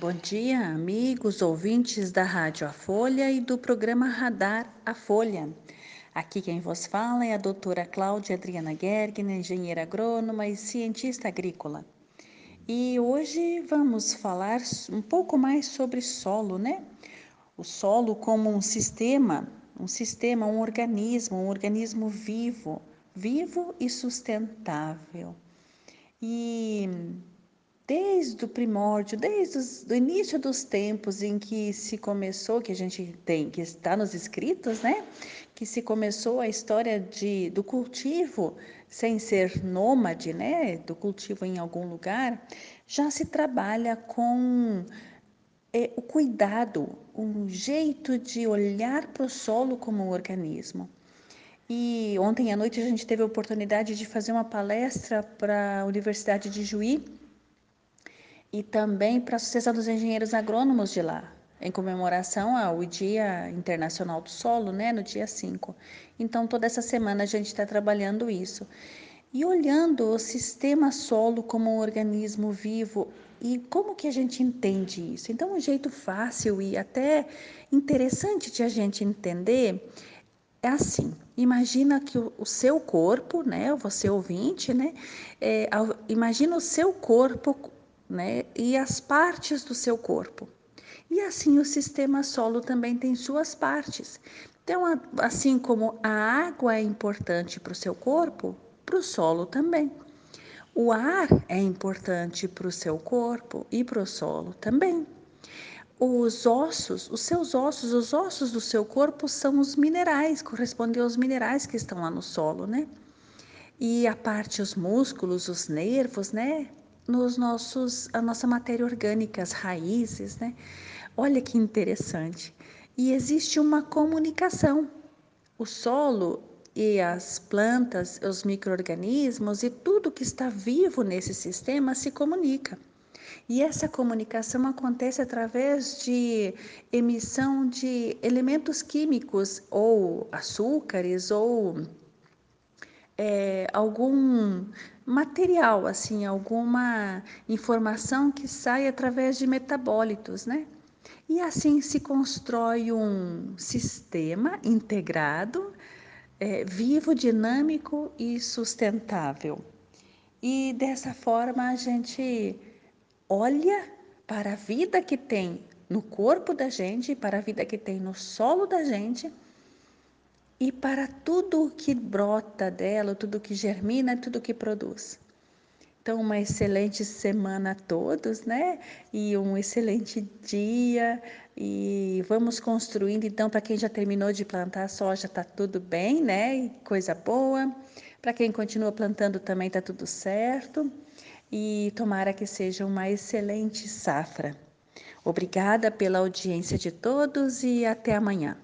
Bom dia, amigos, ouvintes da Rádio A Folha e do programa Radar A Folha. Aqui quem vos fala é a doutora Cláudia Adriana Gergner, engenheira agrônoma e cientista agrícola. E hoje vamos falar um pouco mais sobre solo, né? O solo como um sistema, um sistema, um organismo, um organismo vivo, vivo e sustentável. E desde o primórdio, desde o início dos tempos em que se começou, que a gente tem, que está nos escritos, né? Que se começou a história de, do cultivo sem ser nômade, né? Do cultivo em algum lugar, já se trabalha com é, o cuidado, um jeito de olhar para o solo como um organismo. E ontem à noite a gente teve a oportunidade de fazer uma palestra para a Universidade de Juí, e também para a Associação dos Engenheiros Agrônomos de lá, em comemoração ao Dia Internacional do Solo, né, no dia 5. Então, toda essa semana a gente está trabalhando isso. E olhando o sistema solo como um organismo vivo e como que a gente entende isso? Então, um jeito fácil e até interessante de a gente entender é assim. Imagina que o, seu corpo, né, você ouvinte, né, é, imagina o seu corpo né? e as partes do seu corpo. E assim o sistema solo também tem suas partes. Então, assim como a água é importante para o seu corpo, para o solo também. O ar é importante para o seu corpo e para o solo também. Os ossos, os seus ossos, os ossos do seu corpo são os minerais, correspondem aos minerais que estão lá no solo, né? E a parte, os músculos, os nervos, né? Nos nossos, a nossa matéria orgânica, as raízes, né? Olha que interessante. E existe uma comunicação. O solo e as plantas, os micro-organismos e tudo que está vivo nesse sistema se comunica. E essa comunicação acontece através de emissão de elementos químicos, ou açúcares, ou é, algum material, assim, alguma informação que sai através de metabólitos, né? E assim se constrói um sistema integrado, é, vivo, dinâmico e sustentável. E dessa forma a gente olha para a vida que tem no corpo da gente, para a vida que tem no solo da gente e para tudo que brota dela, tudo que germina, tudo que produz. Então, uma excelente semana a todos, né? E um excelente dia. E vamos construindo. Então, para quem já terminou de plantar soja, está tudo bem, né? Coisa boa. Para quem continua plantando também está tudo certo. E tomara que seja uma excelente safra. Obrigada pela audiência de todos e até amanhã.